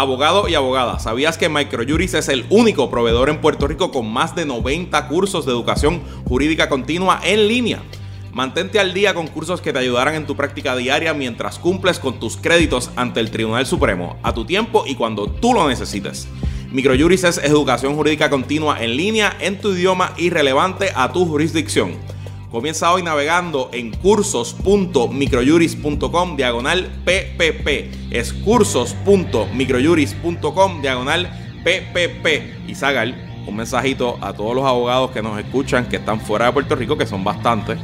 Abogado y abogada, ¿sabías que Microjuris es el único proveedor en Puerto Rico con más de 90 cursos de educación jurídica continua en línea? Mantente al día con cursos que te ayudarán en tu práctica diaria mientras cumples con tus créditos ante el Tribunal Supremo, a tu tiempo y cuando tú lo necesites. Microjuris es educación jurídica continua en línea en tu idioma y relevante a tu jurisdicción. Comienza hoy navegando en cursos.microjuris.com diagonal PPP. Es cursos.microjuris.com diagonal PPP. Y Zagal, un mensajito a todos los abogados que nos escuchan que están fuera de Puerto Rico, que son bastantes.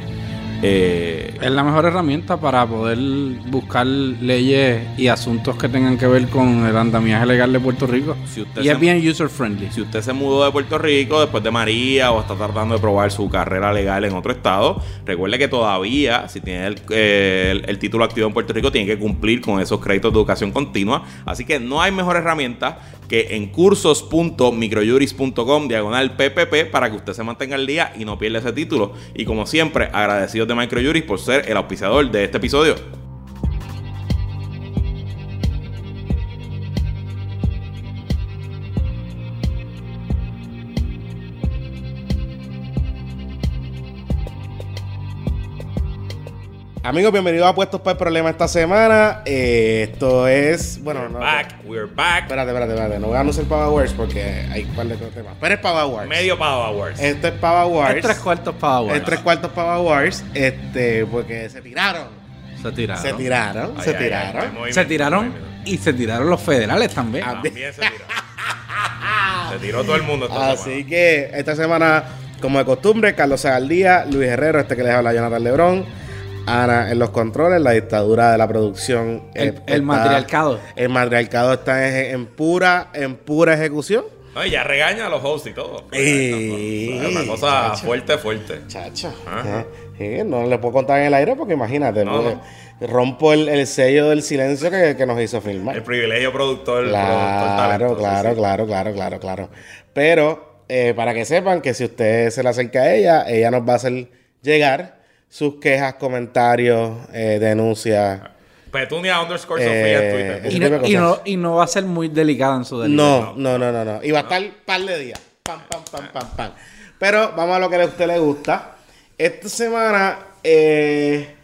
Eh, Es la mejor herramienta para poder buscar leyes y asuntos que tengan que ver con el andamiaje legal de Puerto Rico. Si usted y se- es bien user friendly. Si usted se mudó de Puerto Rico después de María o está tratando de probar su carrera legal en otro estado, recuerde que todavía, si tiene el, eh, el- el título activo en Puerto Rico, tiene que cumplir con esos créditos de educación continua. Así que no hay mejor herramienta que en cursos.microjuris.com diagonal PPP para que usted se mantenga al día y no pierda ese título. Y como siempre, agradecidos de Microjuris por ser el auspiciador de este episodio. Amigos, bienvenidos a Puestos para el Problema esta semana. Eh, esto es. Bueno, no. Back, we're back. Espérate, espérate, espérate. No voy a anunciar Power Wars porque hay un par de temas. Pero es Power Wars. Medio Power Wars. Esto es Power Wars. Es tres cuartos para Es tres cuartos Power Wars. Este, porque se tiraron. Se tiraron. Se tiraron, Ay, se ay, ay, tiraron. movimiento, Se tiraron movimiento. y se tiraron los federales también. Ah, También se tiró. se tiró todo el mundo esta Así semana. que esta semana, como de costumbre, Carlos Sagaldía, Luis Herrero, este que les habla Jonathan Lebrón, Ana en los controles, la dictadura de la producción. El- eh, el está- matriarcado. El matriarcado está en, en pura, en pura ejecución. No, y ya regaña a los hosts y todo. Ey, Es una cosa chacho. fuerte, fuerte. Chacho. Ajá. eh, sí, no le puedo contar en el aire porque imagínate, No, porque rompo el, el sello del silencio que, que nos hizo filmar. El privilegio productor, productor Claro, talento, claro, sí, sí. claro, claro, claro, claro. Pero eh, para que sepan que si usted se le acerca a ella, ella nos va a hacer llegar sus quejas, comentarios, eh, denuncias. Petunia underscore Eh, Sofía en Twitter. ese Y no, de y, cosas. no, y no va a ser muy delicada en su delirio. No, no, no, no, no. Y va a estar par de días. Pam, pam, pam, pam, pam. Pero vamos a lo que a usted le gusta. Esta semana, eh,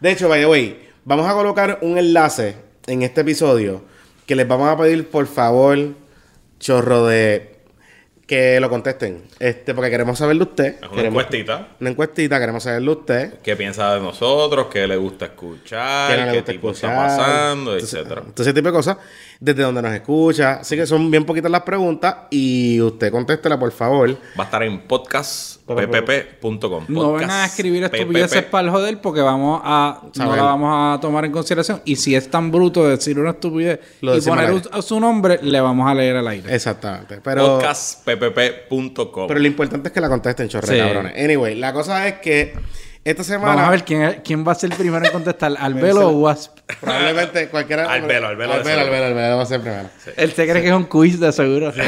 de hecho, by the way, vamos a colocar un enlace en este episodio que les vamos a pedir, por favor, chorro de que lo contesten. Este, porque queremos saber de usted. Es una Queremos- encuestita. Una encuestita, queremos saber de usted. ¿Qué piensa de nosotros? ¿Qué le gusta escuchar? qué no le ¿Qué gusta tipo escuchar, está pasando? entonces- etcétera. Entonces, ese tipo de cosas, desde donde nos escucha. Así que son bien poquitas las preguntas y usted contéstela, por favor. Va a estar en podcastppp.com. No vengan a escribir estupideces para el joder porque vamos a no la vamos a tomar en consideración. Y si es tan bruto decir una estupidez Lo y poner un- su nombre, le vamos a leer al aire. Exactamente. Pero, Podcastppp.com. pero lo importante es que la contesten, chorre, Sí. cabrones. Anyway, la cosa es que esta semana. Vamos a ver quién, quién va a ser el primero en contestar, Albelo o Wasp. Probablemente cualquiera. Albelo, Albelo de Albelo, seguro. Albelo, Albelo va a ser primero. Él se cree que es un quiz de seguro.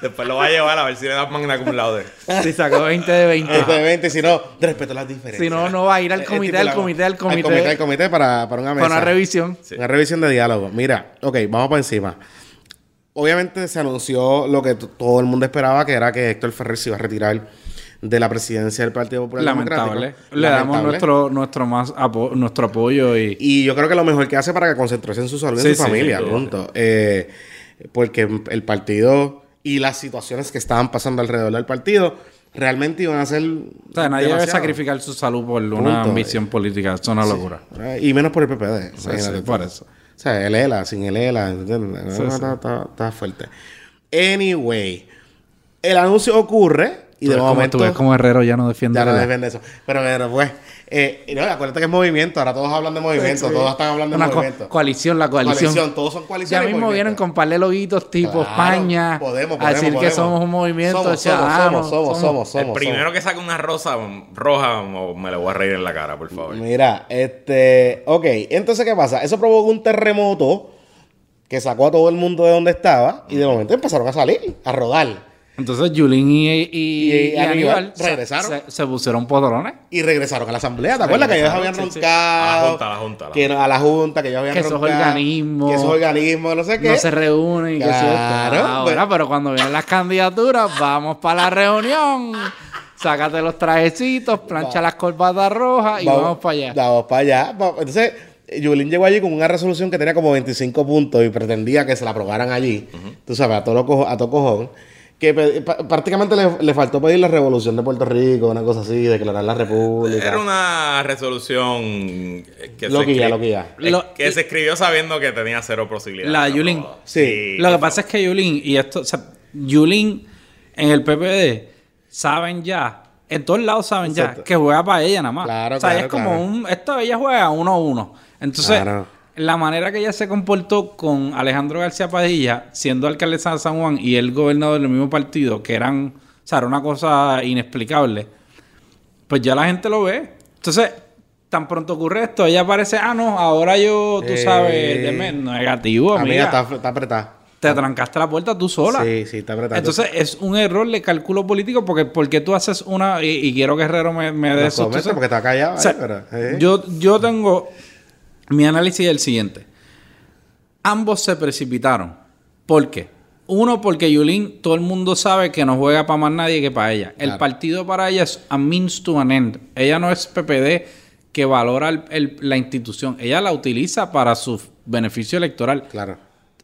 Después lo va a llevar a ver si le dan magna cum laude. Si sacó 20 de 20. Este de 20, si no, respeto las diferencias. Si no, no va a ir al comité, al comité, al comité. Al comité, al comité para, para una mesa. Para una revisión. Una revisión de diálogo. Mira, ok, vamos por encima. Obviamente se anunció lo que todo el mundo esperaba, que era que Héctor Ferrer se iba a retirar de la presidencia del Partido Popular Lamentable. Democrático. Le damos nuestro, nuestro más apo- nuestro apoyo y Y yo creo que lo mejor que hace para que concentrarse en su salud y Sí, en su sí, familia, punto. Eh, porque el partido y las situaciones que estaban pasando alrededor del partido realmente iban a ser. o sea, nadie debe sacrificar su salud por una Punto. ambición política. Eso es una locura. Y menos por el PPD. Sí, sí, por eso. O sea, el ELA, sin el ELA. Sí, sí. Está fuerte. Anyway, el anuncio ocurre y Tú de como- momento. tú ves como Herrero ya no defiende Ya no la- defiende eso. Pero, pero pues, eh, y no, acuérdate que es movimiento. Ahora todos hablan de movimiento. Sí. Todos están hablando de Una co- movimiento. coalición, la coalición. Coalición, todos son Ya coaliciones. y mismo movimiento. vienen con par de loguitos tipo Claro, España podemos, a podemos, decir que somos un movimiento Somos, somos, ciudadano. somos, somos, somos, somos, el primero que saque una rosa roja o me le voy a reír en la cara, por favor. Mira, este. Ok, entonces, ¿qué pasa? Eso provocó un terremoto que sacó a todo el mundo de donde estaba y de momento empezaron a salir, a rodar. Entonces Yulín y, y, Y- y y Aníbal regresaron. Se, se pusieron potrones. Y regresaron a la asamblea. ¿Te acuerdas que ellos habían sí, sí. roncado? A la junta, a la junta, a la que a la junta, que ellos habían Que esos roncado, organismos- Que esos organismos, no sé qué. No se reúnen y que Claro, cierto. Ahora, pues- pero cuando vienen las candidaturas, vamos para la reunión. Sácate los trajecitos, plancha las corbatas rojas y vamos, para allá. Vamos para allá. Va- Entonces, Yulín llegó allí con una resolución que tenía como 25 puntos y pretendía que se la aprobaran allí. Tú sabes, a todo, lo cojo- a todo cojón. Que prácticamente le, le faltó pedir la revolución de Puerto Rico, una cosa así, declarar la república. Era una resolución que, Loquilla, escri- loquilla. eh, Lo- que se escribió sabiendo que tenía cero posibilidades. La de Yulín. Sí. Lo que pasa es que Yulín, y esto, o sea, Yulín en el PPD saben ya, en todos lados saben Exacto. ya que juega para ella nada más. Claro, o sea, claro, es como claro. un, esto ella juega uno a uno. Entonces, Claro. La manera que ella se comportó con Alejandro García Padilla, siendo alcaldesa de San Juan y el gobernador del mismo partido, que eran, o sea, era una cosa inexplicable, pues ya la gente lo ve. Entonces, tan pronto ocurre esto, ella parece, ah, no, ahora yo, tú Eh, sabes, deme- negativo, Amiga, amiga. está, está apretada. Te trancaste la puerta tú sola. Sí, sí, está apretada. Entonces es un error de cálculo político porque, porque tú haces una... Y, y quiero que Herrero me, me dé eso. porque está callado. O sea, eh. yo, yo tengo... Mi análisis es el siguiente. Ambos se precipitaron. ¿Por qué? Uno, porque Yulín, todo el mundo sabe que no juega para más nadie que para ella. El partido para ella es a means to an end. Ella no es PPD que valora el- el- la institución. Ella la utiliza para su beneficio electoral. Claro.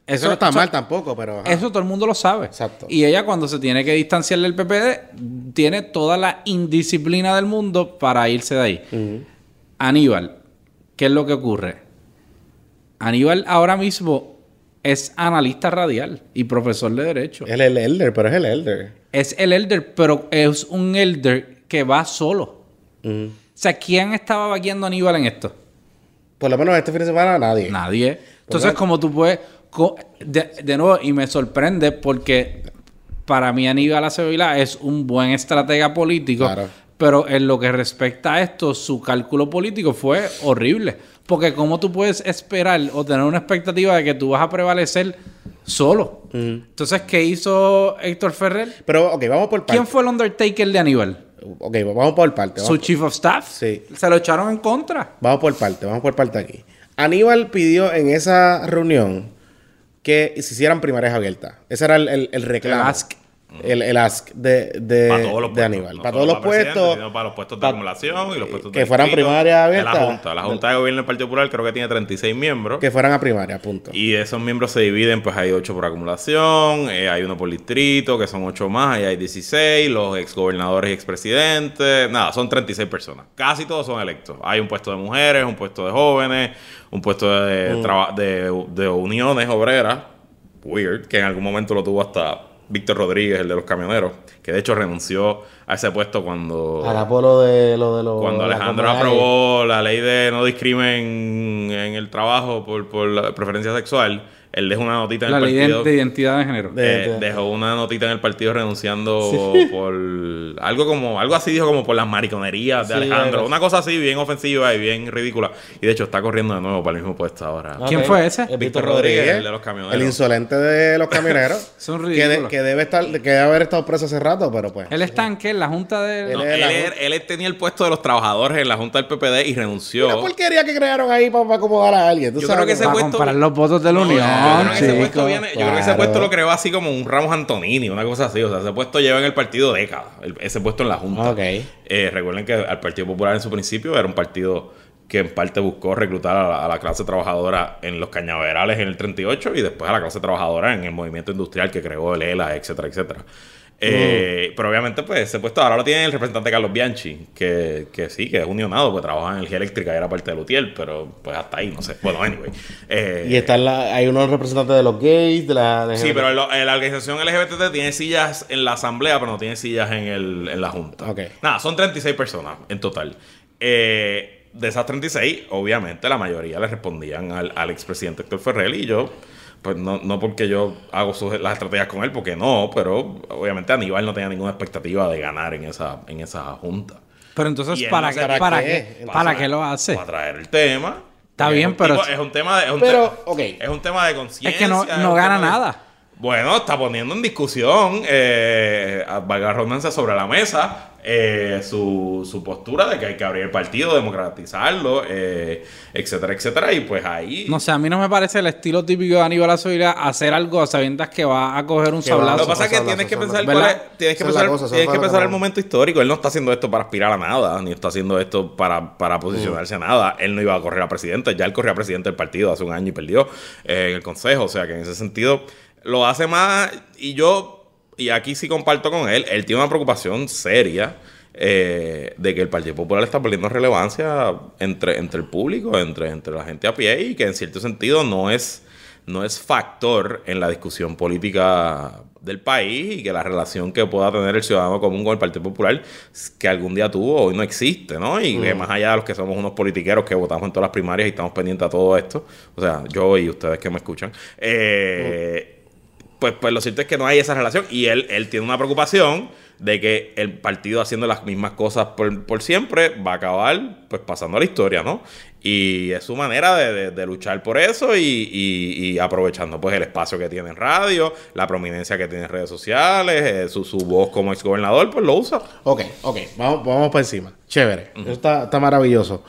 Eso, Eso- no está eso- mal tampoco, pero. ajá. Eso todo el mundo lo sabe. Exacto. Y ella cuando se tiene que distanciar del PPD, tiene toda la indisciplina del mundo para irse de ahí. Aníbal, ¿qué es lo que ocurre? Aníbal ahora mismo es analista radial y profesor de derecho. Él es el elder, pero es el elder. Es el elder, pero es un elder que va solo. Mm. O sea, ¿quién estaba vaqueando a Aníbal en esto? Por lo menos este fin de semana nadie. Nadie. Entonces, como tú puedes. de nuevo, y me sorprende porque para mí Aníbal Acevedo es un buen estratega político. Claro. Pero en lo que respecta a esto, su cálculo político fue horrible. Porque, ¿cómo tú puedes esperar o tener una expectativa de que tú vas a prevalecer solo? Entonces, ¿qué hizo Héctor Ferrer? Pero, ok, vamos por parte. ¿Quién fue el Undertaker de Aníbal? Ok, vamos por parte. ¿Su chief of staff? Sí. Se lo echaron en contra. vamos por parte, vamos por parte aquí. Aníbal pidió en esa reunión que se hicieran primarias abiertas. Ese era el, el, el reclamo. El ask. El, el ask de, de, Para todos los de. Aníbal. No para todos los puestos. para los puestos de acumulación y los puestos de que fueran primarias abiertas. La Junta. La Junta de Gobierno del Partido Popular creo que tiene 36 miembros. Que fueran a primaria, punto. Y esos miembros se dividen, pues hay 8 por acumulación, eh, hay uno por distrito, que son 8 más, ahí hay 16, los exgobernadores y expresidentes, nada, son 36 personas. Casi todos son electos. Hay un puesto de mujeres, un puesto de jóvenes, un puesto de, Mm. de uniones obreras, weird, que en algún momento lo tuvo hasta Víctor Rodríguez, el de los camioneros, que de hecho renunció a ese puesto cuando... De lo de los. Cuando la Alejandro aprobó la ley de no discrimen en el trabajo por, por la preferencia sexual, él dejó una notita en La el ley partido. de identidad de género. De- eh, de- dejó una notita en el partido renunciando por algo como algo así dijo como por las mariconerías de Sí, Alejandro, una cosa así bien ofensiva y bien ridícula y de hecho está corriendo de nuevo para el mismo puesto ahora. Ok. ¿Quién fue ese? Es Víctor Víctor Rodríguez, Rodríguez, el de los camioneros. El insolente de los camioneros. Son que, de- que debe estar, que debe haber estado preso hace rato, pero pues. Él está en qué? En la junta de... No, Él él, la- tenía el puesto de los trabajadores en la junta del PPD y renunció. Una porquería que crearon ahí para, acomodar a alguien. ¿tú Yo sabes creo que ese Para puesto- comparar los votos de la No, Unión, yo creo que ese puesto viene- yo creo que ese Claro. puesto lo creó así como un Ramos Antonini, una cosa así. O sea, ese puesto lleva en el partido décadas, ese puesto en la Junta. Ok. Eh, recuerden que al Partido Popular en su principio era un partido que en parte buscó reclutar a la, a la clase trabajadora en los cañaverales en el 38 y después a la clase trabajadora en el movimiento industrial que creó el ELA, etcétera, etcétera. Eh, Pero obviamente, pues ese puesto ahora lo tiene el representante Carlos Bianchi, que, que sí, que es unionado, pues trabaja en energía eléctrica y era parte de Lutiel, pero pues hasta ahí, no sé. Bueno, anyway. Eh, Y están la, hay unos representantes de los gays, de la. de- Sí, pero eh, la organización LGBT tiene sillas en la asamblea, pero no tiene sillas en, el, en la junta. Ok. Nada, son 36 personas en total. Eh, de esas 36, obviamente la mayoría le respondían al, al expresidente Héctor Ferrer y yo, pues no, no porque yo hago sus- las estrategias con él, porque no, pero obviamente Aníbal no tenía ninguna expectativa de ganar en esa, en esa junta. Pero entonces, ¿para, no qué, para, qué. qué, ¿para qué lo hace? Para traer el tema. Está bien, es un pero- tipo- es un tema de... es un Pero, te- ok. Es un tema de conciencia. Es que no, no gana nada. Bueno, está poniendo en discusión, eh, a- valga la redundancia, sobre la mesa eh, su, su postura de que hay que abrir el partido, democratizarlo, eh, etcétera, etcétera. Y pues ahí. No sé, a mí no me parece el estilo típico de Aníbal Azoira hacer algo a sabiendas que va a coger un va- Lo sablazo. que pasa es que tienes que pensar cuál es- tienes que pensar, cosa, tienes que pensar el momento histórico. Él no está haciendo esto para aspirar a nada, ni está haciendo esto para, para posicionarse a nada. Él no iba a correr a presidente, ya él corría a presidente del partido hace un año y perdió eh, en el consejo. O sea que en ese sentido lo hace más. Y yo, y aquí sí comparto con él, él tiene una preocupación seria. eh, de que el Partido Popular está perdiendo relevancia entre, entre el público, entre, entre la gente a pie y que en cierto sentido no es, no es factor en la discusión política del país y que la relación que pueda tener el ciudadano común con el Partido Popular que algún día tuvo hoy no existe, ¿no? Y que más allá de los que somos unos politiqueros que votamos en todas las primarias y estamos pendientes a todo esto, o sea, yo y ustedes que me escuchan, eh, pues, pues lo cierto es que no hay esa relación y él, él tiene una preocupación de que el partido haciendo las mismas cosas por, por siempre va a acabar pues pasando a la historia, ¿no? Y es su manera de, de- de luchar por eso y, y- y aprovechando pues el espacio que tiene en radio, la prominencia que tiene en redes sociales, eh, su, su voz como exgobernador, pues lo usa. Ok, ok, vamos, vamos por encima. Chévere, eso está, está maravilloso.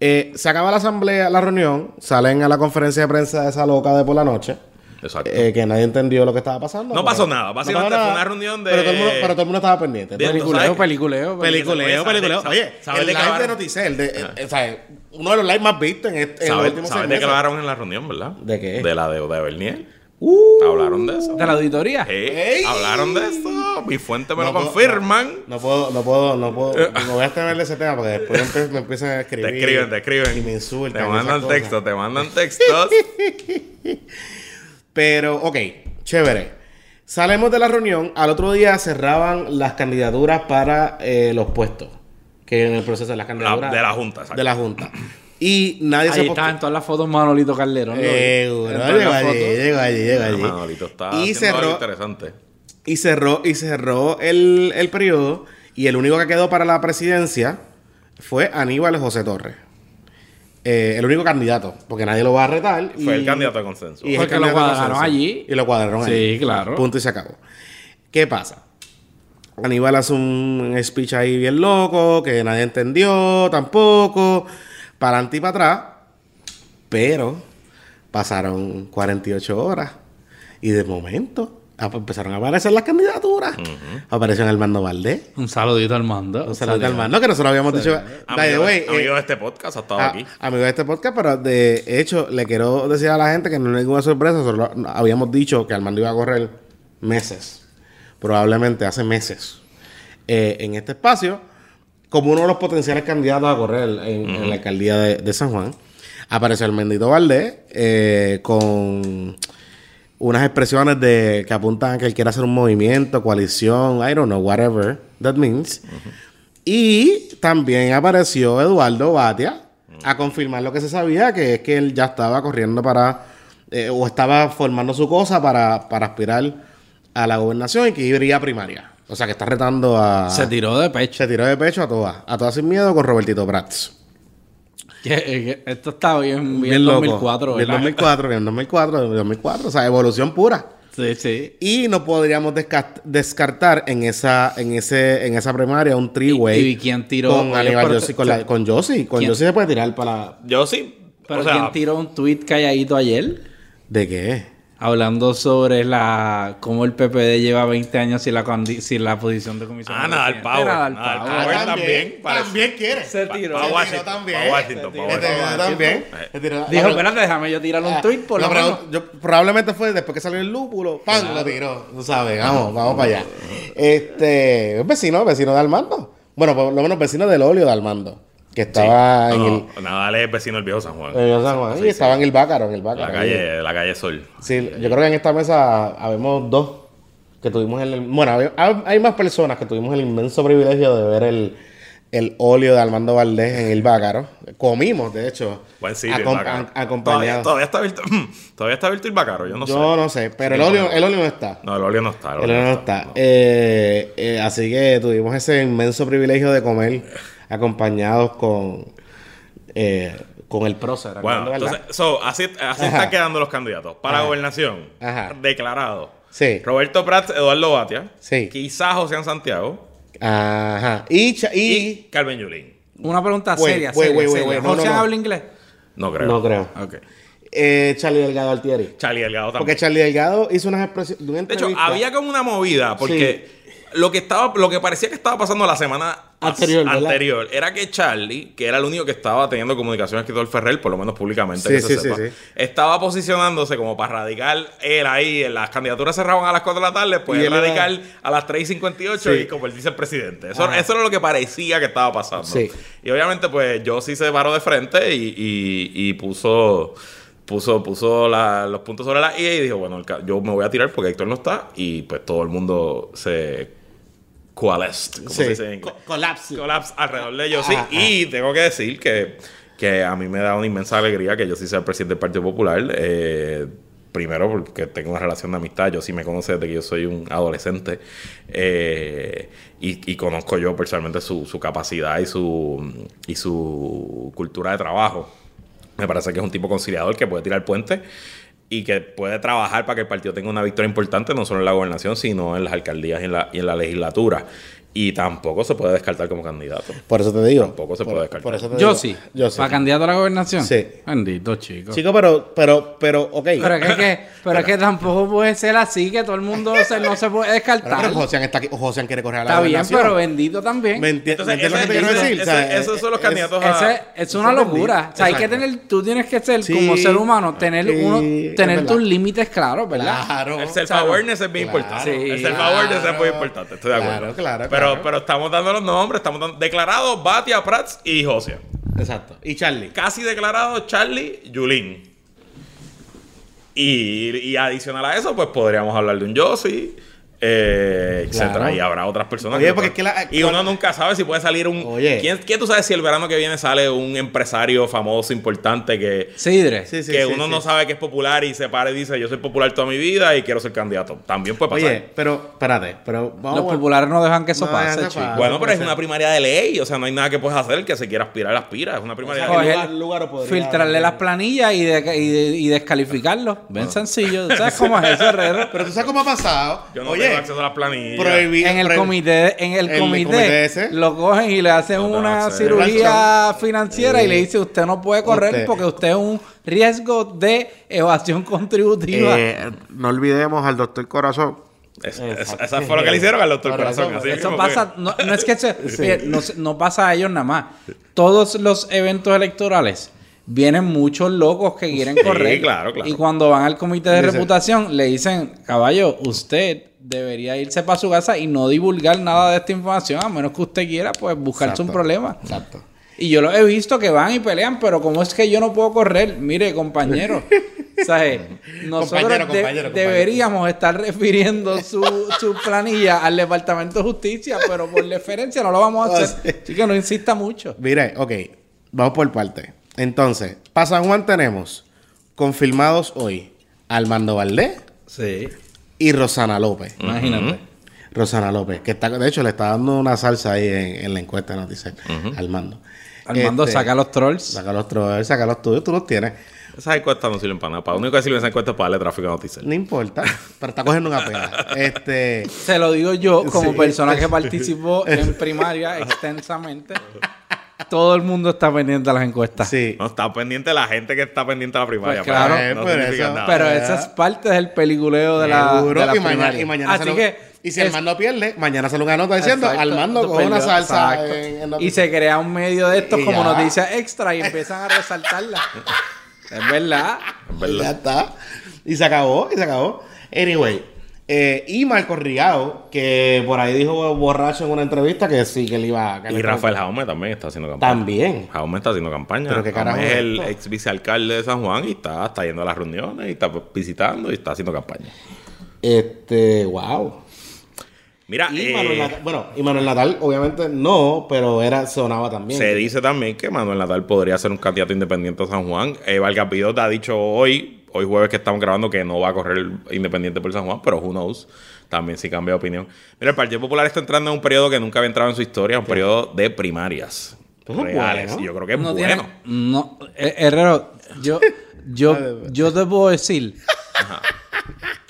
Eh, se acaba la asamblea, la reunión, salen a la conferencia de prensa de esa loca de por la noche. Exacto. eh, que nadie entendió lo que estaba pasando. No pero- pasó nada, básicamente pasó fue nada, una reunión de- Pero todo el mundo, pero todo el mundo estaba pendiente. De- Peliculeo, peliculeo, Peliculeo, ¿Sabes? peliculeo. Oye, ¿Sabes el de live de hablaron? Noticel, de, eh, o sea, uno de los lives más vistos en, este, en los ¿Sabes, últimos sabes de qué hablaron en la reunión, verdad? ¿De qué? De la deuda de Bernier. Uh, Hablaron de eso. De la auditoría. Sí, ¡Ey! hablaron de eso. Mi fuente me No lo puedo- confirman. No puedo, no puedo, no puedo. No voy a tener ese tema porque después me, empiezan a escribir. Te escriben, te escriben. Y me insultan. Te mandan textos, te mandan textos. Pero, ok, chévere. Salimos de la reunión. Al otro día cerraban las candidaturas para eh, los puestos. Que en el proceso de las candidaturas. de la Junta, exacto. De la Junta. Y nadie se Ahí postuló. estaban todas las fotos Manolito Calderón. ¿no? Seguro, En todas llegó las allí, allí, llegó allí. Manolito está Y cerró, interesante. y cerró, y cerró el, el periodo. Y el único que quedó para la presidencia fue Aníbal José Torres. Eh, el único candidato, porque nadie lo va a retar. Fue y- el candidato de consenso. y Porque lo cuadraron allí. Y lo cuadraron Sí, allí. claro. Punto y se acabó. ¿Qué pasa? Aníbal hace un speech ahí bien loco, que nadie entendió tampoco, para adelante y para atrás, pero pasaron 48 horas y de momento empezaron a aparecer las candidaturas. Apareció Armando Valdés. Un saludito al mando. Un saludo al Armando, que nosotros habíamos dicho. By the Amigo, way, amigo eh, de este podcast, ha estado a- aquí. amigo de este podcast, pero de hecho le quiero decir a la gente que no es ninguna sorpresa. Nosotros habíamos dicho que Armando iba a correr meses, probablemente hace meses, eh, en este espacio, como uno de los potenciales candidatos a correr en, en la alcaldía de, de San Juan. Apareció el Mendito Valdés eh, con unas expresiones de que apuntan a que él quiere hacer un movimiento, coalición, I don't know, whatever that means. Y también apareció Eduardo Batia a confirmar lo que se sabía, que es que él ya estaba corriendo para, eh, o estaba formando su cosa para, para aspirar a la gobernación y que iría a primaria. O sea, que está retando a... Se tiró de pecho. se tiró de pecho a todas, a todas sin miedo con Robertito Prats. Que- que esto está bien, bien, Bien loco. 2004, Bien ¿verdad? 2004, bien 2004, bien 2004. O sea, evolución pura. Sí, sí. Y no podríamos desca- descartar en esa, en ese, en esa primaria un three-way. ¿Y- y quién tiró? Con Aníbal Yossi, con, la- con Yossi. Con. Yossi se puede tirar para. Yo sí. Pero o sea, ¿quién tiró un tweet calladito ayer? ¿De qué? Hablando sobre la cómo el PPD lleva 20 años sin la, condi- sin la posición de comisión. Ah, Nadal. Power. Nadal Power. Power. también. También quiere. Se tiró. Pa' Washington, también. pa' Washington, Se tiró. También. Se tiró- Dijo, espérate, déjame yo tirarle un Ah, tweet por no, yo- probablemente fue después que salió el lúpulo, ¡pam! lo tiró. Tú sabes, vamos, vamos para allá. Este, es vecino, vecino de Armando. Bueno, por lo menos vecino del óleo de Armando. Que estaba en No, el. Nadal es vecino del viejo San Juan. en San Juan, Sí, y estaba en el Bácaro, en el Bácaro. La calle, la calle Sol. Sí, yo creo que en esta mesa habemos dos que tuvimos el... Bueno, hay- más personas que tuvimos el inmenso privilegio de ver el, el óleo de Armando Valdés en el Bácaro. Comimos, de hecho. Buen sitio. el acom- acompañado. Todavía, todavía está abierto. todavía está abierto el bacaro. Yo no sé. Yo no sé, pero el óleo, el óleo no está. No, el óleo no está. El óleo no está. Eh, eh, así que tuvimos ese inmenso privilegio de comer acompañados con... eh, con el prócer. Entonces, so, así, así están quedando los candidatos. Para Ajá. gobernación, Ajá. declarado. Sí. Roberto Prats, Eduardo Batia. Sí. Quizás José Santiago. Ajá. Y, Y, y, Carmen Yulín. Una pregunta seria, güey, seria, no, ¿José no, no. habla inglés? No creo. no creo. Ok. Eh, Charlie Delgado Altieri. Charlie Delgado también. Porque Charlie Delgado hizo unas expresiones. de una De hecho, había como una movida, porque lo que estaba, lo que parecía que estaba pasando la semana Anterior, ¿verdad? anterior era que Charlie, que era el único que estaba teniendo comunicación con el Ferrer, por lo menos públicamente, Sí, que se sí, sí, sepa, sí. estaba posicionándose como para radical él ahí, las candidaturas cerraban a las 4 de la tarde, pues Y él era- radical a las 3 y 58 Sí. y convertirse en presidente. Eso, Ajá. eso era lo que parecía que estaba pasando. Sí. Y obviamente, pues yo sí se paró de frente y, y- y puso puso, puso la- los puntos sobre la I y dijo, bueno, yo me voy a tirar porque Héctor no está y pues todo el mundo se coalesced, como Sí. se dice en inglés. Co- colapse. Colapse alrededor de ellos, sí. Ajá. Y tengo que decir que, que a mí me da una inmensa alegría que yo sí sea el presidente del Partido Popular. eh, primero porque tengo una relación de amistad, yo sí me conoce desde que yo soy un adolescente eh, y, y conozco yo personalmente su, su capacidad y su, y su cultura de trabajo. Me parece que es un tipo conciliador que puede tirar puente y que puede trabajar para que el partido tenga una victoria importante, no solo en la gobernación, sino en las alcaldías y en la, y en la legislatura. Y tampoco se puede descartar como candidato. Por eso te digo. Tampoco se Por- puede descartar. por eso te Yo digo. sí. Yo sí. ¿Para candidato a la gobernación? Sí. Bendito, chico. Chico, pero, pero, pero, ok. Pero es que, que- pero es que tampoco puede ser así, que todo el mundo se, no se puede Pero, descartar. pero Josian está aquí. Josian quiere correr a la Está bien, pero bendito también. ¿Me entiendes lo que te quiero decir? ese- O sea, esos son los es- candidatos a- Ese- es una locura. O sea, hay que tener, tú tienes que ser Sí. como ser humano, tener Sí, uno, tener tus límites claros, ¿verdad? Claro. El self-awareness es bien importante. Sí. el self-awareness es muy importante, estoy de acuerdo. Claro, claro, pero, pero estamos dando los nombres, estamos dando declarados Batia, Prats y José. Exacto. Y Charlie. Casi declarados Charlie, Yulín. Y, y adicional a eso, pues podríamos hablar de un Yossi, eh, etcétera. Claro. Y habrá otras personas. Oye, que- porque es que la- y uno nunca sabe si puede salir un. Oye. ¿Quién, quién tú sabes si el verano que viene sale un empresario famoso, importante, que, Sidre. Sí, sí, que sí, uno sí. no sabe que es popular y se para y dice: Yo soy popular toda mi vida y quiero ser candidato? También puede pasar. Oye, pero, espérate. Pero vamos Los a- populares no dejan que eso No pase, chico. Bueno, pero es una primaria de ley, o sea, no hay nada que puedas hacer. El que se quiera aspirar, aspira. Es una primaria de ley. Coger, lugar- lugar podría- filtrarle las planillas y, de- y, de- y descalificarlo. Ven sencillo. ¿Tú ¿Sabes cómo es eso, Herrero? Pero tú sabes cómo ha pasado. Yo no Oye, tengo acceso a las planillas. prohibir- En el comité, en el el comité, comité ese. lo cogen y le hacen No una cirugía financiera y Sí. le dice usted no puede correr Usted- porque usted es un riesgo de evasión contributiva. Eh, no olvidemos al doctor Corazón. Es- es- esa fue lo que le hicieron al doctor eso, Corazón. así Eso pasa, no, no es que se- mire, no, se- no pasa a ellos nada más. Todos los eventos electorales vienen muchos locos que quieren Sí, correr. claro, claro. Y cuando van al comité de reputación, le dicen, caballo, usted debería irse para su casa y no divulgar nada de esta información, a menos que usted quiera, pues buscarse un problema. Exacto. Y yo lo he visto que van y pelean, pero ¿cómo es que yo no puedo correr? Mire, compañero. ¿sabes? Nosotros Compañero, de- compañero, compañero. deberíamos estar refiriendo su, su planilla al Departamento de Justicia, pero por deferencia no lo vamos a Oh, hacer. sí. Así que no insista mucho. Mire, ok. Vamos por parte. Entonces, para San Juan tenemos confirmados hoy Armando Valdés Sí. Y Rosana López. Imagínate. Rosana López, que está, de hecho le está dando una salsa ahí en, en la encuesta de noticias. Armando. Armando, Este, saca los trolls. Saca los trolls, saca los tuyos, tú los tienes. Esas encuestas no sirven para nada. Para lo único que sirven esas encuestas es para darle tráfico a noticias. No importa, pero está cogiendo una pena. Este, Se lo digo yo como Sí. persona que participó en primaria extensamente. Todo el mundo está pendiente de las encuestas. sí. No, está pendiente la gente que está pendiente a la primaria. Pues claro. pero no Pero significa eso- nada. Pero esa es parte del peliculeo de la, de la y, mañana, y mañana Así se lo- que y si es- Armando pierde, mañana sale una nota diciendo Exacto. Armando Perdió, coge una salsa exacto. en- en y se crea un medio de estos Y como ya. noticias extra y empiezan a resaltarla. es verdad. Es Y verdad. ya está. Y se acabó, y se acabó. Anyway. Eh, y Marco Rigao, que por ahí dijo borracho en una entrevista que sí, que él iba que Y le- Rafael Jaume también está haciendo campaña. También. Jaume está haciendo campaña. Pero qué Jaume carajo es el esto. ex vicealcalde de San Juan y está, está yendo a las reuniones y está visitando y está haciendo campaña. Este, wow. Mira, Y eh, Manuel Natal, bueno, y Manuel Natal, obviamente no, pero era, sonaba también. se dice también que Manuel Natal podría ser un candidato independiente a San Juan. Eh, Vargas Pidot ha dicho hoy, hoy jueves que estamos grabando, que no va a correr independiente por San Juan, pero who knows. También sí cambia de opinión. Mira, el Partido Popular está entrando en un periodo que nunca había entrado en su historia, un periodo de primarias. Reales. bueno. Yo creo que es no bueno. tiene. No, eh, Herrero, yo, yo, yo te puedo decir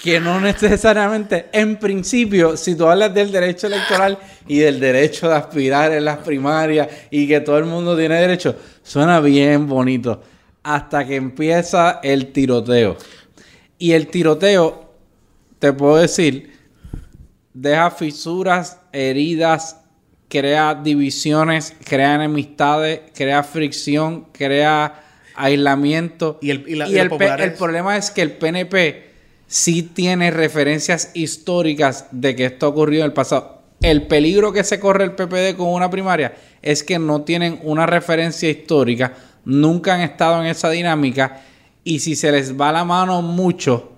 que no necesariamente, en principio, si tú hablas del derecho electoral y del derecho de aspirar en las primarias y que todo el mundo tiene derecho, suena bien bonito. Hasta que empieza el tiroteo. Y el tiroteo, te puedo decir, deja fisuras, heridas, crea divisiones, crea enemistades, crea fricción, crea aislamiento. Y el- y la- y los el, el problema es que el PNP sí tiene referencias históricas de que esto ocurrió en el pasado. El peligro que se corre el PPD con una primaria es que no tienen una referencia histórica, nunca han estado en esa dinámica y si se les va la mano mucho,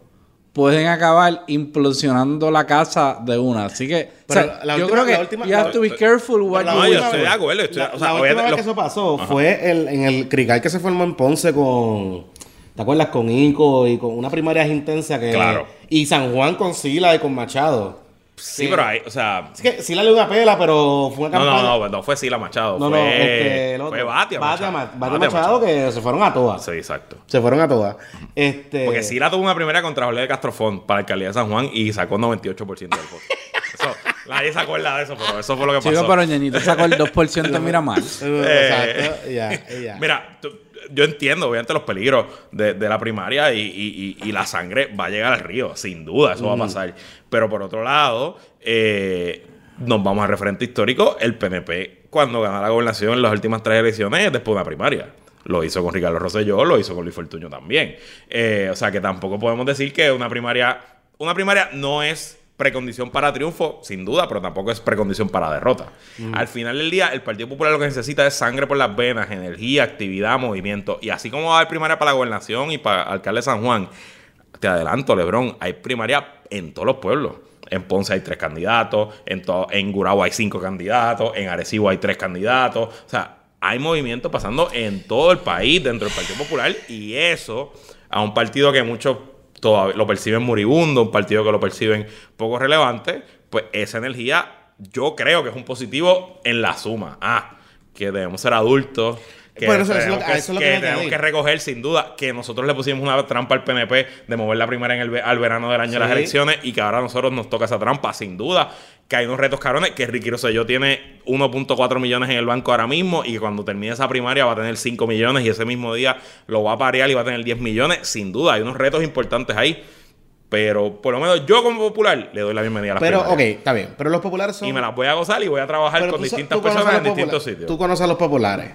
pueden acabar implosionando la casa de una. Así que, o sea, Pero la yo última- creo que la última- you have to be la- careful what la you yo última estoy de vez- acuerdo. estoy- La, o sea, la obviamente última vez los- que eso pasó fue el- en el crical que se formó en Ponce con. ¿Te acuerdas? Con Ico y con una primaria intensa que. Claro. Y San Juan con Sila y con Machado. Sí, pero hay, o sea. Es que Sila le dio una pela, pero fue una No, campaña. no, no, no fue Sila Machado. No, fue, no, este, el otro. fue Batia Batia Machado. Ma- Batia Machado, que se fueron a todas. Sí, exacto. Se fueron a todas. Este. Porque Sila tuvo una primera contra Jorge de Castrofón para la alcaldía de San Juan y sacó 98% del voto. Eso, nadie se acuerda de eso, pero eso fue lo que pasó. Chico, pero Ñeñito sacó el 2% mira mal. Eh, Exacto. Ya, ya. Mira, tú- yo entiendo obviamente los peligros de, de la primaria y, y- y- y la sangre va a llegar al río, sin duda, eso va a pasar. Pero por otro lado, eh, nos vamos al referente histórico, el PNP cuando ganó la gobernación en las últimas tres elecciones después de una primaria. Lo hizo con Ricardo Rosselló, lo hizo con Luis Fortuño también. Eh, o sea que tampoco podemos decir que una primaria, una primaria no es precondición para triunfo, sin duda, pero tampoco es precondición para derrota. Al final del día, el Partido Popular lo que necesita es sangre por las venas, energía, actividad, movimiento. Y así como va a haber primaria para la gobernación y para alcalde de San Juan, te adelanto, Lebrón, hay primaria en todos los pueblos. En Ponce hay tres candidatos, en, en Gurabo hay cinco candidatos, en Arecibo hay tres candidatos. O sea, hay movimiento pasando en todo el país dentro del Partido Popular y eso a un partido que muchos lo perciben moribundo, un partido que lo perciben poco relevante, pues esa energía yo creo que es un positivo en la suma. Ah, que debemos ser adultos. Que, Bueno, eso- eso es lo- tenemos eso que que me tenemos que recoger sin duda que nosotros le pusimos una trampa al PNP de mover la primera en el, al verano del año de las elecciones y que ahora a nosotros nos toca esa trampa, sin duda. Que hay unos retos cabrones, que Ricky Rosselló tiene 1.4 millones en el banco ahora mismo y que cuando termine esa primaria va a tener 5 millones y ese mismo día lo va a parear y va a tener 10 millones. Sin duda, hay unos retos importantes ahí. Pero por lo menos yo como popular le doy la bienvenida a las Pero, ok, primarias. está bien. Pero los populares son. Y me las voy a gozar y voy a trabajar Pero con distintas personas en distintos sitios. Tú conoces a los populares.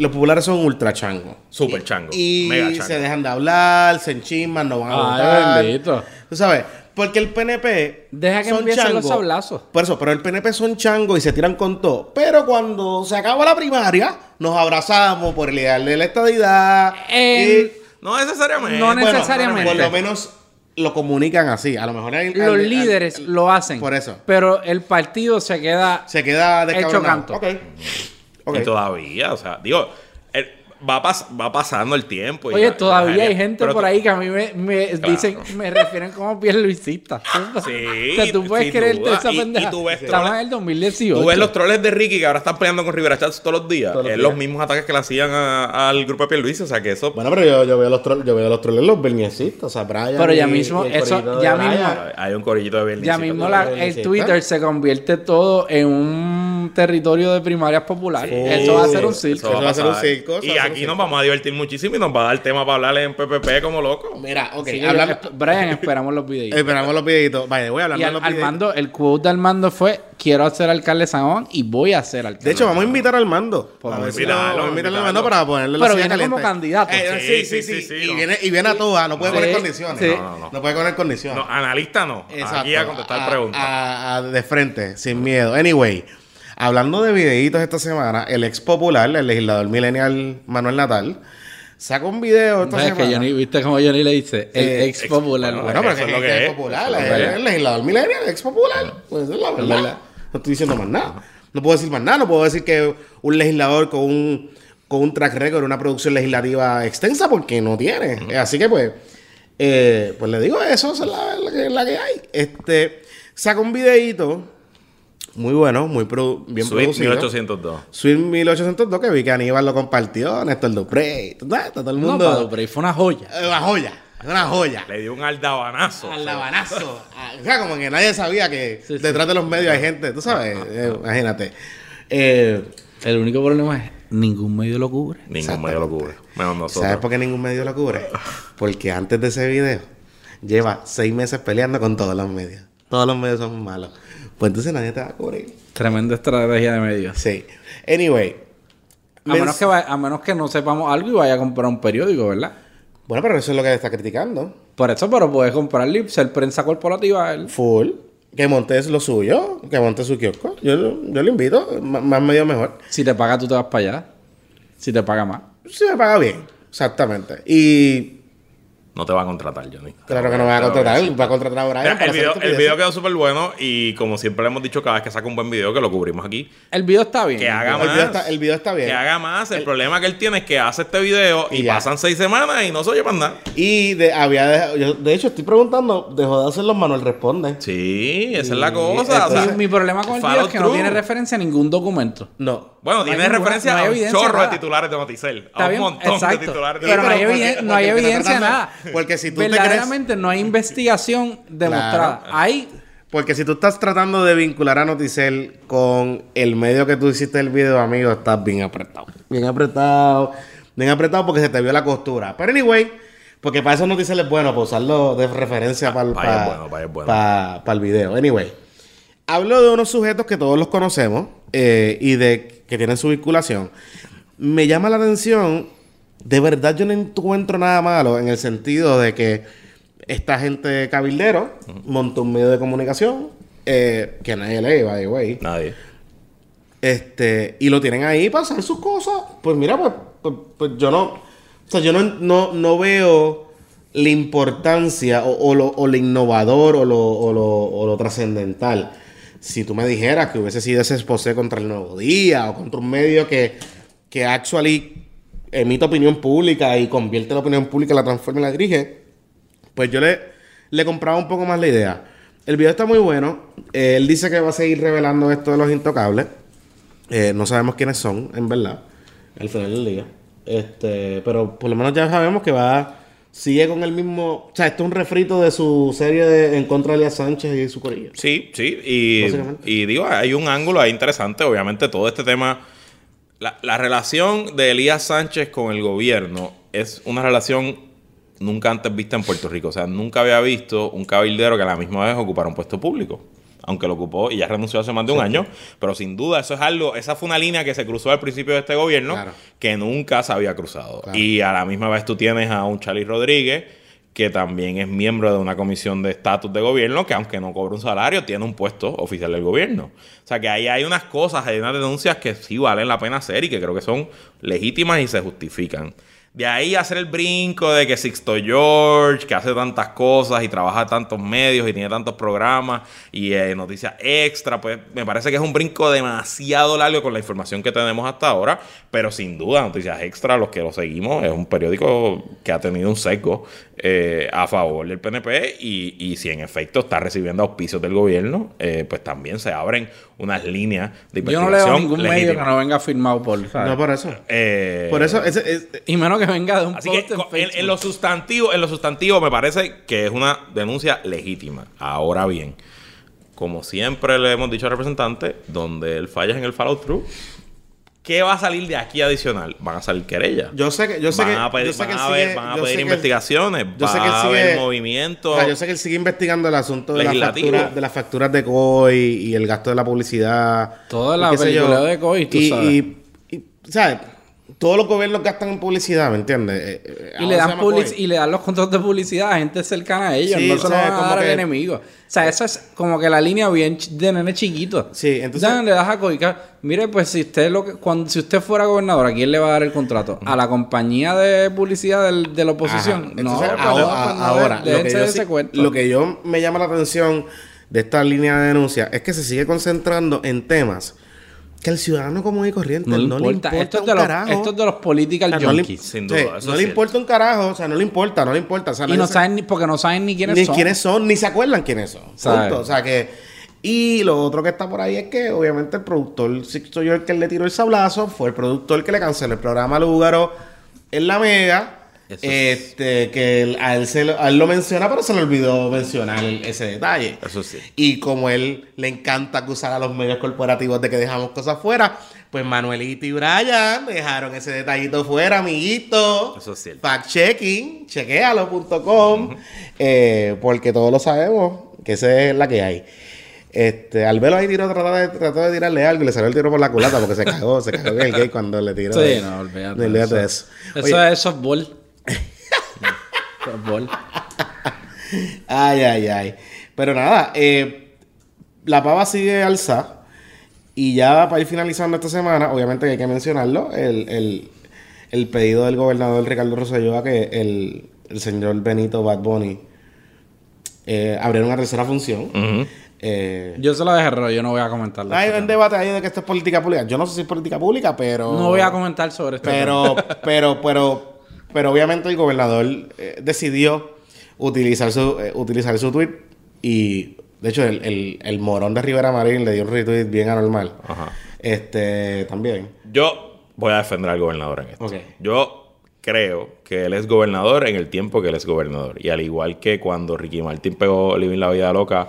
Los populares son ultra changos. Súper changos, Y mega changos. se dejan de hablar, se enchisman, no van a Ay, votar. bendito. Tú sabes, porque el PNP. Deja que son empiecen los sablazos. Por eso, pero el PNP son changos y se tiran con todo. Pero cuando se acaba la primaria, nos abrazamos por el ideal de la estadidad. No necesariamente. No Bueno, necesariamente. por lo menos lo comunican así. A lo mejor hay- Los hay- hay- líderes hay- lo hacen. Por eso. Pero el partido se queda. Se queda Hecho descabronado. canto. Ok. Y todavía, o sea, digo, el- va, pas- va pasando el tiempo. y Oye, todavía hay gente por ahí que a mí me, me Claro. dicen, me refieren como pierluisista. Sí, o sea, tú puedes creerte esa Y- y pendeja. tú ves Estamos troles- en el 2018. Tú ves los troles de Ricky que ahora están peleando con Rivera Chats todos los días. Todos los es días. los mismos ataques que le hacían a- al grupo de Pierluisi. O sea, que eso... Bueno, pero yo, yo veo los troles, yo veo los troles los berniesistas, o sea, Brian. Pero ya y- mismo, y el eso, ya mismo, hay un corillito de Berlín. ya mismo la- el Twitter se convierte todo en un territorio de primarias populares. Sí, eso va a ser un circo. Eso va a ser un circo, Y aquí nos vamos a divertir muchísimo y nos va a dar tema para hablarle en PPP como loco. Mira, ok, hablando. esp- Brian, esperamos los videos. Esperamos los videitos. Vaya, voy a hablar de al, los videitos. Armando, el quote de Armando fue: Quiero ser alcalde de San Juan y voy a ser alcalde. De hecho, vamos a invitar al mando. A ver vamos a invitarlo, a vamos a invitarle al invitarlo. mando para ponerle la Pero viene como candidato. Eh, Sí, sí, sí, sí, sí. sí, y, no. viene, y viene a todas, no puede Sí, poner condiciones. sí. No, no, no. No puede poner condiciones. No, analista no. Exacto. Aquí a contestar preguntas. de frente, sin miedo. Anyway, hablando de videitos esta semana, el ex popular, el legislador millennial Manuel Natal, sacó un video esta No, es que semana. Johnny, ¿viste cómo Johnny le dice? El Eh, ex popular. bueno, Bueno, pero Eso es lo que es. popular, es es. el legislador millennial, el ex popular. Pues es la verdad. No estoy diciendo más nada. No puedo decir más nada. No puedo decir que un legislador con un, con un track record, una producción legislativa extensa, porque no tiene. Así que, pues, eh, pues le digo eso, esa es la, la que, la que hay. Este, saca un videíto Muy bueno, muy produ- bien Sweet producido. 1802. Sweet 1802, que vi que Aníbal lo compartió, Néstor Dupré, todo todo el No, mundo. Pero ahí fue una joya. Eh, una joya, una joya. Le dio un aldabanazo. Al labanazo. Ah, O sea, como que nadie sabía que Sí, sí. detrás de los medios hay gente, tú sabes, Eh, imagínate. Eh, El único problema es ningún medio lo cubre. Ningún medio lo cubre. Menos nosotros. ¿Sabes por qué ningún medio lo cubre? Porque antes de ese video lleva seis meses peleando con todos los medios. Todos los medios son malos. Pues entonces nadie te va a cubrir. Tremenda estrategia de medios. Sí. Anyway. A menos, que vaya- a menos que no sepamos algo y vaya a comprar un periódico, ¿verdad? Bueno, pero eso es lo que está criticando. Por eso, pero puedes comprarle y ser prensa corporativa. él. Full. Que monte lo suyo. Que monte su kiosco. Yo, yo lo invito. M- más medio mejor. Si te paga, tú te vas para allá. Si te paga más. Si me paga bien. Exactamente. Y No te va a contratar, Johnny. claro que no me va a contratar. Va a contratar a Brian Mira, para el, video, el video quedó súper bueno y como siempre le hemos dicho cada vez que saca un buen video que lo cubrimos aquí. El video está bien. Que haga El más. video está- el video está bien. Que haga más. El, problema que él tiene es que hace este video y, pasan seis semanas y no se oye para nada. Y de, había dejado- yo, de hecho, estoy preguntando, dejó de hacerlo, Manuel responde. Sí, esa es la cosa. o entonces- sea, mi, problema con el video es que no tiene referencia a ningún documento. No. Bueno, No tiene ninguna- referencia no hay a un chorro nada. de titulares de Noticel. Está a un bien, montón exacto. de titulares de Pero no hay, no evidencia de nada. porque si tú te Verdaderamente no hay investigación demostrada. Claro. Hay Porque si tú estás tratando de vincular a Noticel con el medio que tú hiciste el video, amigo, estás bien apretado. Bien apretado. Bien apretado porque se te vio la costura. Pero anyway, porque para eso Noticel es bueno, para usarlo de referencia para el, para bueno, para bueno. pa- pa el video. Anyway, hablo de unos sujetos que todos los conocemos eh, y de que tienen su vinculación. Me llama la atención, de verdad yo no encuentro nada malo en el sentido de que esta gente cabildero monta un medio de comunicación eh, que nadie lee, by the way. Nadie. Este, y lo tienen ahí para hacer sus cosas. Pues mira, pues, pues, pues yo no. O sea, yo no, no, no veo la importancia o, o lo, o lo innovador o lo, o lo, o lo trascendental. Si tú me dijeras que hubiese sido ese exposé contra el Nuevo Día o contra un medio que, que actually emite opinión pública y convierte la opinión pública, la transforma y la dirige, pues yo le, le compraba un poco más la idea. El video está muy bueno. Eh, él dice que va a seguir revelando esto de los intocables. Eh, no sabemos quiénes son, en verdad, al final del día. Este, pero por lo menos ya sabemos que va. Sigue con el mismo. O sea, esto es un refrito de su serie de En contra de Elías Sánchez y su corillo. Sí, sí. Y, y digo, hay un ángulo ahí interesante. Obviamente, todo este tema. La, la relación de Elías Sánchez con el gobierno es una relación nunca antes vista en Puerto Rico. O sea, nunca había visto un cabildero que a la misma vez ocupara un puesto público. Aunque lo ocupó y ya renunció hace más de un año. Pero sin duda, eso es algo. Esa fue una línea que se cruzó al principio de este gobierno Claro. que nunca se había cruzado. Claro. Y a la misma vez tú tienes a un Charlie Rodríguez que también es miembro de una comisión de estatus de gobierno que aunque no cobra un salario, tiene un puesto oficial del gobierno. O sea que ahí hay unas cosas, hay unas denuncias que sí valen la pena hacer y que creo que son legítimas y se justifican. De ahí hacer el brinco de que Sixto George, que hace tantas cosas y trabaja tantos medios y tiene tantos programas y eh, noticias extra, pues me parece que es un brinco demasiado largo con la información que tenemos hasta ahora, pero sin duda Noticias Extra, los que lo seguimos, es un periódico que ha tenido un sesgo eh, a favor del PNP y, y si en efecto está recibiendo auspicios del gobierno, eh, pues también se abren unas líneas de Yo no investigación leo ningún medio que no venga firmado por. ¿sabes? No por eso. Eh, Por eso, ese- es- Y menos que venga de un Así que post en co- en, Facebook. en lo sustantivo, en lo sustantivo me parece que es una denuncia legítima. Ahora bien, como siempre le hemos dicho al representante, donde él falla es en el follow through, ¿qué va a salir de aquí adicional? Van a salir querellas. yo sé que, yo sé van que, a pedir, yo sé van que él a ver- van a pedir investigaciones, yo sé que a haber movimientos. O sea, yo sé que él sigue investigando el asunto de, las facturas, de las facturas de COI y el gasto de la publicidad. Toda la película de COI, tú y, sabes. Y, y, ¿sabes? Todos los gobiernos gastan en publicidad, ¿me entiendes? Eh, eh, Y ahora le, dan y le dan los contratos de publicidad a gente cercana a ellos. Sí, no se lo van a dar al que- enemigo. O sea, eso es como que la línea bien de nene chiquito. Sí, entonces- le das a Coica. Mire, pues si usted lo que, cuando, si usted fuera gobernador, ¿a quién le va a dar el contrato? ¿A la compañía de publicidad del- de la oposición? No, Entonces, pues ahora, no, pues no, ahora, lo, que yo sí- cuento. lo que yo me llama la atención de esta línea de denuncia es que se sigue concentrando en temas que el ciudadano común y corriente no, no, le importa. Esto es, un de los, carajo. esto es de los political no le- junkies. Sin duda, no le cierto. importa un carajo, o sea, no le importa, no le importa. O sea, y no saben ni, porque no saben ni quiénes ni son. quiénes son, ni se acuerdan quiénes son. O sea que Y lo otro que está por ahí es que, obviamente, el productor Sixto York que le tiró el sablazo fue el productor que le canceló el programa Lúgaro en la Mega. Eso es- este, que él- a, él se lo, a él lo menciona, pero se le olvidó mencionar ese detalle. Eso sí. Y como él le encanta acusar a los medios corporativos de que dejamos cosas fuera, pues Manuelito y Brian dejaron ese detallito fuera, amiguito. Eso es cierto. Fact-checking, chequealo.com, eh, porque todos lo sabemos, que esa es la que hay. Este, al verlo ahí tiró, trató de, trató de tirarle algo y le salió el tiro por la culata porque se cagó, se cagó en el gay cuando le tiró. Sí, no, olvídate. olvídate de eso. eso. Eso Oye, es softball. Ay, ay, ay. Pero nada, eh, la pava sigue alza. Y ya para ir finalizando esta semana, obviamente que hay que mencionarlo, el, el- el pedido del gobernador Ricardo Rosselló a que el, el señor Benito Bad Bunny eh, abriera una tercera función. Eh, Yo se lo dejé rollo, yo no voy a comentarlo. hay un debate ahí de que esto es política pública. Yo no sé si es política pública, pero... No voy a comentar sobre esto. Pero, pero, pero, pero obviamente el gobernador eh, decidió utilizar su, eh, utilizar su tweet y de hecho el, el, el morón de Rivera Marín le dio un retweet bien anormal. Ajá. Este, también. Yo voy a defender al gobernador en esto. Yo creo que él es gobernador en el tiempo que él es gobernador. Y al igual que cuando Ricky Martin pegó Living la Vida Loca,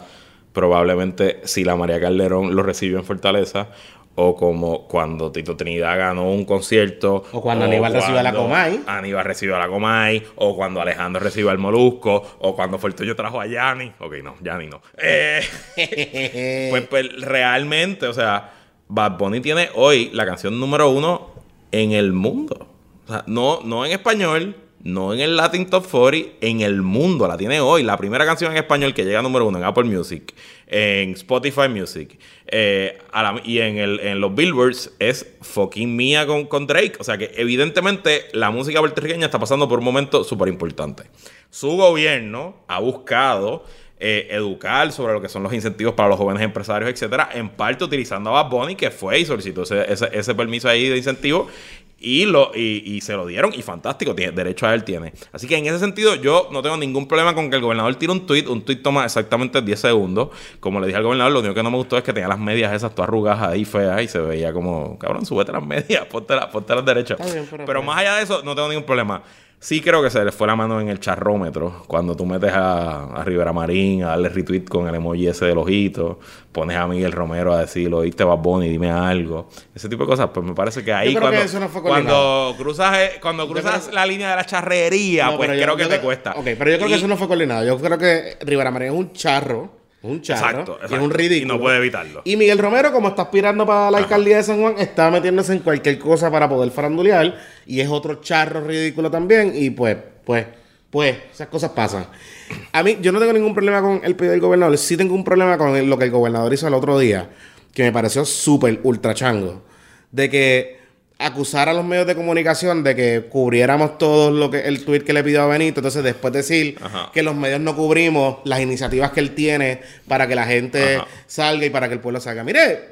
probablemente si la María Calderón lo recibió en Fortaleza, o como cuando Tito Trinidad ganó un concierto. O cuando Aníbal recibió a la Comay. Aníbal recibió a la Comay, o cuando Alejandro recibió al Molusco, o cuando Fortuño trajo a Yanni. Ok, no, Yanni no. Eh, pues, pues, realmente, o sea, Bad Bunny tiene hoy la canción número uno en el mundo. O sea, no, no en español, no en el Latin Top 40, en el mundo. La tiene hoy. La primera canción en español que llega número uno en Apple Music, en Spotify Music eh, y en, los Billboards es fucking mía con, Drake. O sea que evidentemente la música puertorriqueña está pasando por un momento súper importante. Su gobierno ha buscado eh, educar sobre lo que son los incentivos para los jóvenes empresarios, etcétera, en parte utilizando a Bad Bunny, que fue y solicitó ese- ese permiso ahí de incentivo y, lo, y, y se lo dieron y fantástico, tiene, derecho a él tiene. Así que en ese sentido yo no tengo ningún problema con que el gobernador tire un tweet, un tweet toma exactamente 10 segundos, como le dije al gobernador, lo único que no me gustó es que tenía las medias esas todas arrugadas ahí feas y se veía como, cabrón, súbete las medias, ponte, las- ponte las derechas. Bien, pero- pero más allá de eso, no tengo ningún problema. Sí creo que se le fue la mano en el charrómetro cuando tú metes a, a Rivera Marín a darle retweet con el emoji ese del ojito, pones a Miguel Romero a decir, oíste Bad Bunny, dime algo. Ese tipo de cosas, pues me parece que ahí que cuando, eso no fue cuando cruzas, eh, cuando cruzas creo- la línea de la charrería, No, pues yo- creo que yo te cuesta. Ok, pero yo creo que eso no fue coordinado. Yo creo que Rivera Marín es un charro. Un charro. Exacto, y es un ridículo. Y no puede evitarlo. Y Miguel Romero, como está aspirando para la alcaldía de San Juan, está metiéndose en cualquier cosa para poder farandulear. Y es otro charro ridículo también. Y pues, pues, pues, esas cosas pasan. A mí, yo no tengo ningún problema con el pedido del gobernador. Sí tengo un problema con lo que el gobernador hizo el otro día, que me pareció súper ultra chango. De que acusar a los medios de comunicación de que cubriéramos todo lo que el tweet que le pidió a Benito, entonces después decir Ajá. que los medios no cubrimos las iniciativas que él tiene para que la gente Ajá. salga y para que el pueblo salga. Mire,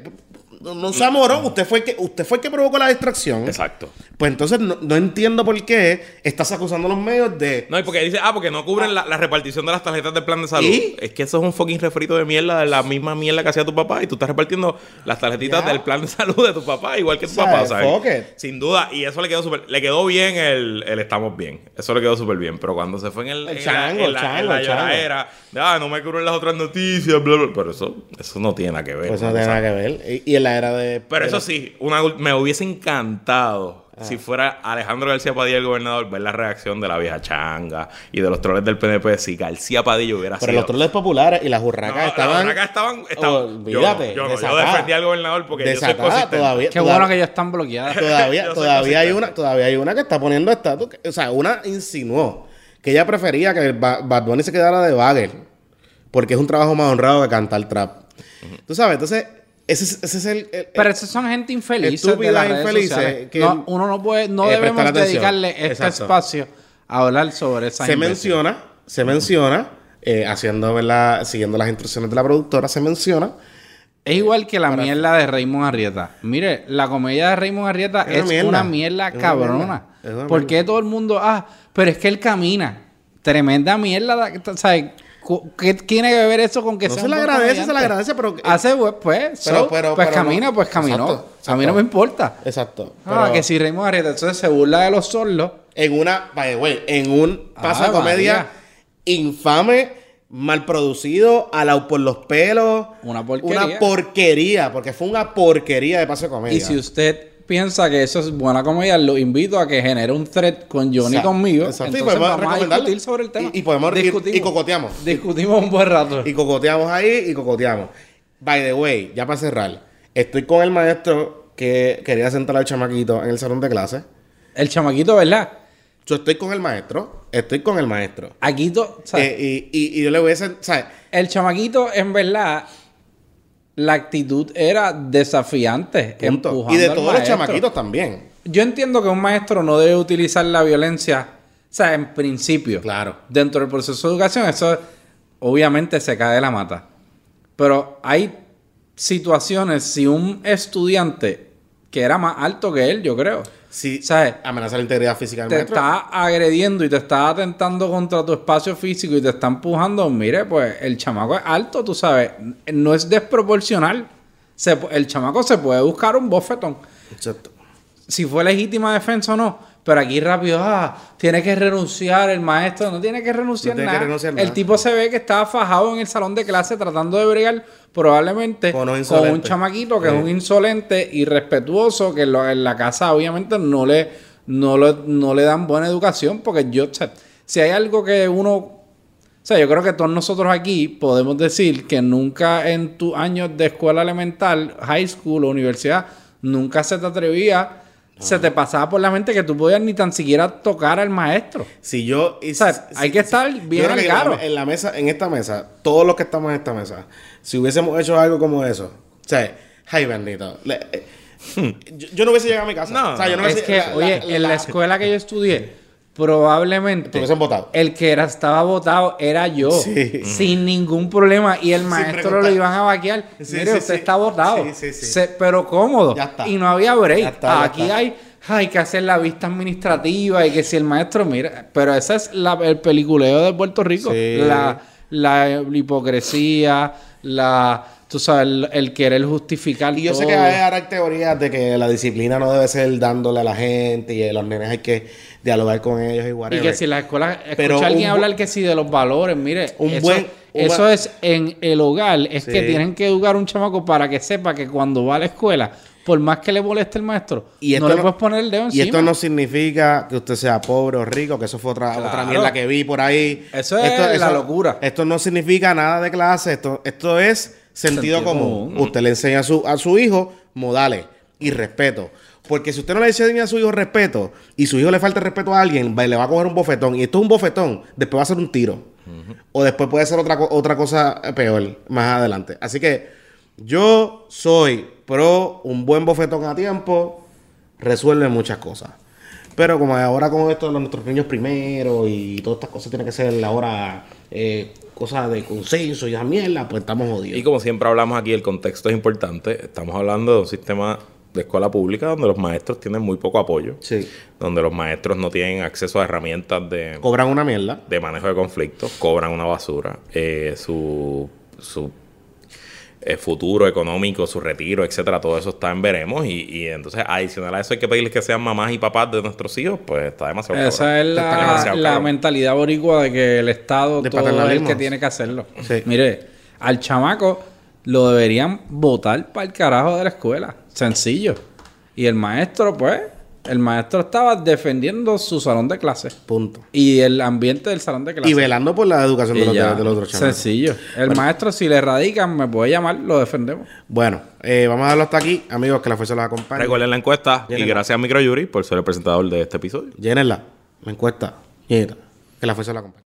no, no se amoró, usted fue el que usted fue el que provocó la distracción. Exacto. Pues entonces no, no entiendo por qué estás acusando a los medios de No, y porque dice, ah, porque no cubren la, la repartición de las tarjetas del plan de salud. ¿Y? Es que eso es un fucking refrito de mierda, de la misma mierda que hacía tu papá. Y tú estás repartiendo las tarjetitas Ya. del plan de salud de tu papá, igual que tu ¿Sabes? papá, ¿sabes? Sin duda. Y eso le quedó súper. Le quedó bien el, el estamos bien. Eso le quedó súper bien. Pero cuando se fue en el. El en chango, la, en el la, chango, en la de, ah, no me cubren las otras noticias, bla, bla. Pero eso, eso no tiene nada que ver. Pues no ¿no? tiene O sea, nada que ver. Y, y en la era de. pero eso sí, una, me hubiese encantado. Si fuera Alejandro García Padilla el gobernador ver la reacción de la vieja changa y de los troles del PNP si García Padilla hubiera Pero sido. los troles populares y las No, hurracas las estaban. huracas estaban, estaban- Olvídate, yo, no, yo, no, yo desatada. defendí al gobernador porque yo soy consistente. todavía. Qué bueno que ya están bloqueadas. Todavía, todavía hay una, todavía hay una que está poniendo estatus. O sea, una insinuó que ella prefería que Ba- Bad Bunny se quedara de bagger. Porque es un trabajo más honrado que cantar trap. Tú sabes, entonces, ese, es- ese es el. el- Pero esos son gente infeliz. Redes infelices, que- No, uno no puede, no Eh, debemos dedicarle este Exacto. espacio a hablar sobre esa se menciona, se menciona, eh, haciendo, ¿verdad? Siguiendo las instrucciones de la productora, se menciona. Es igual que la mierda de Raymond Arrieta. Mire, la comedia de Raymond Arrieta Es una es mierda. una mierda cabrona. mierda. Es una ¿Por qué todo el mundo, ah, pero es que él camina? Tremenda mierda. cu- ¿Qué tiene que ver eso con que No sea se le agradece, se le agradece, pero- Hace, pues, pues, Pero- so, pero- pues pero no. camina, pues caminó. Exacto, A mí no me importa. Exacto. Ah, que si Raymond Arrieta, entonces se burla de los sordos. En una, by the way, en un paso Ah, de comedia María. infame, mal producido, alao por los pelos. Una porquería. Una porquería, porque fue una porquería de paso de comedia. Y si usted piensa que eso es buena comedia, lo invito a que genere un thread con Johnny Exacto, conmigo. exacto, y Entonces vamos a discutir sobre el tema. Y- y podemos- y- y cocoteamos. Discutimos un buen rato. Y cocoteamos ahí y cocoteamos. By the way, ya para cerrar, estoy con el maestro que quería sentar al chamaquito en el salón de clase. El chamaquito, ¿verdad? Yo estoy con el maestro, estoy con el maestro. Aquí, o sea, Eh, y, y- y yo le voy a ¿sabes? el chamaquito, en verdad, la actitud era desafiante. Y de todos los chamaquitos también. Yo entiendo que un maestro no debe utilizar la violencia, o sea, en principio. Claro. Dentro del proceso de educación, eso obviamente se cae de la mata. Pero hay situaciones, si un estudiante que era más alto que él, yo creo, Sí, ¿sabes? amenaza la integridad física del te maestro. está agrediendo y te está atentando contra tu espacio físico y te está empujando, mire, pues el chamaco es alto, tú sabes, no es desproporcional. Se el chamaco se puede buscar un bofetón Exacto. si fue legítima defensa o no. Pero aquí rápido, ah, tiene que renunciar el maestro. No tiene que renunciar, No tiene que nada. renunciar El nada. tipo se ve que estaba fajado en el salón de clase tratando de bregar probablemente Con un chamaquito que Sí. es un insolente, irrespetuoso, que lo- en la casa obviamente no le, no, le, no le dan buena educación. Porque yo, o sea, si hay algo que uno o sea, yo creo que todos nosotros aquí podemos decir que nunca en tus años de escuela elemental, high school o universidad, nunca se te atrevía, se te pasaba por la mente que tú podías ni tan siquiera tocar al maestro. Si yo. y O sea, si- hay que estar yo bien creo que en la- al En la, mesa, en esta mesa, todos los que estamos en esta mesa, si hubiésemos hecho algo como eso, o sea, ay bendito. le- eh, yo, yo no hubiese llegado a mi casa. No, o sea, yo no es hubiese- que, la- oye, la- en la- escuela que yo estudié, probablemente Te hubiesen votado. el que era, estaba votado era yo, Sí. sin ningún problema, y el maestro lo iban a vaquear. Sí, Mire, sí, usted sí. está votado, Sí, sí, sí. Se- pero cómodo, Ya está. y no había break. Ya está, ya Aquí está. hay, hay que hacer la vista administrativa y que si el maestro, mira, pero ese es la- el peliculeo de Puerto Rico, Sí. la, la hipocresía, la, tú sabes, el, el querer justificar Y yo sé que hay ahora hay teorías de que la disciplina no debe ser dándole a la gente y a los nenes hay que dialogar con ellos y Y whatever. que si la escuela escucha a alguien hablar que si de los valores, mire, Un eso, buen- un eso buen- es en el hogar, es Sí. que tienen que educar a un chamaco para que sepa que cuando va a la escuela, por más que le moleste el maestro, Y esto no le no- puedes poner el dedo Y encima. esto no significa que usted sea pobre o rico, que eso fue otra, otra mierda que vi por ahí. Eso es la locura. Esto no significa nada de clase, esto, esto es sentido, Sentido común. común. Usted le enseña a su, a su hijo modales y respeto. Porque si usted no le enseña a su hijo respeto y su hijo le falta respeto a alguien, le va a coger un bofetón. Y esto es un bofetón, después va a ser un tiro. O después puede ser otra, otra cosa peor más adelante. Así que yo soy pro un buen bofetón a tiempo, resuelve muchas cosas. Pero como ahora con esto de los- nuestros niños primero y todas estas cosas tienen que ser ahora eh, cosas de consenso y esa mierda, pues estamos jodidos. Y como siempre hablamos aquí, el contexto es importante. Estamos hablando de un sistema de escuela pública donde los maestros tienen muy poco apoyo. Sí. Donde los maestros no tienen acceso a herramientas de, Cobran una mierda. de manejo de conflictos, cobran una basura. Eh, su su eh, futuro económico, su retiro, etcétera, todo eso está en veremos. Y, y entonces, adicional a eso, hay que pedirles que sean mamás y papás de nuestros hijos, pues está demasiado Esa cabrón. es la, demasiado la mentalidad boricua de que el Estado De todo es el que tiene que hacerlo. Sí. Mire, al chamaco lo deberían votar para el carajo de la escuela. Sencillo. Y el maestro, pues, el maestro estaba defendiendo su salón de clases. Punto. Y el ambiente del salón de clases. Y velando por la educación de los, ya. de los otros chavos. Sencillo. El maestro, si le radican, me puede llamar, lo defendemos. Bueno, eh, vamos a darlo hasta aquí. Amigos, que la fuerza los acompañe. Recuerden la encuesta y gracias a Microyuri por ser el presentador de este episodio. Llénenla. La encuesta. Llénenla. Que la fuerza los acompañe.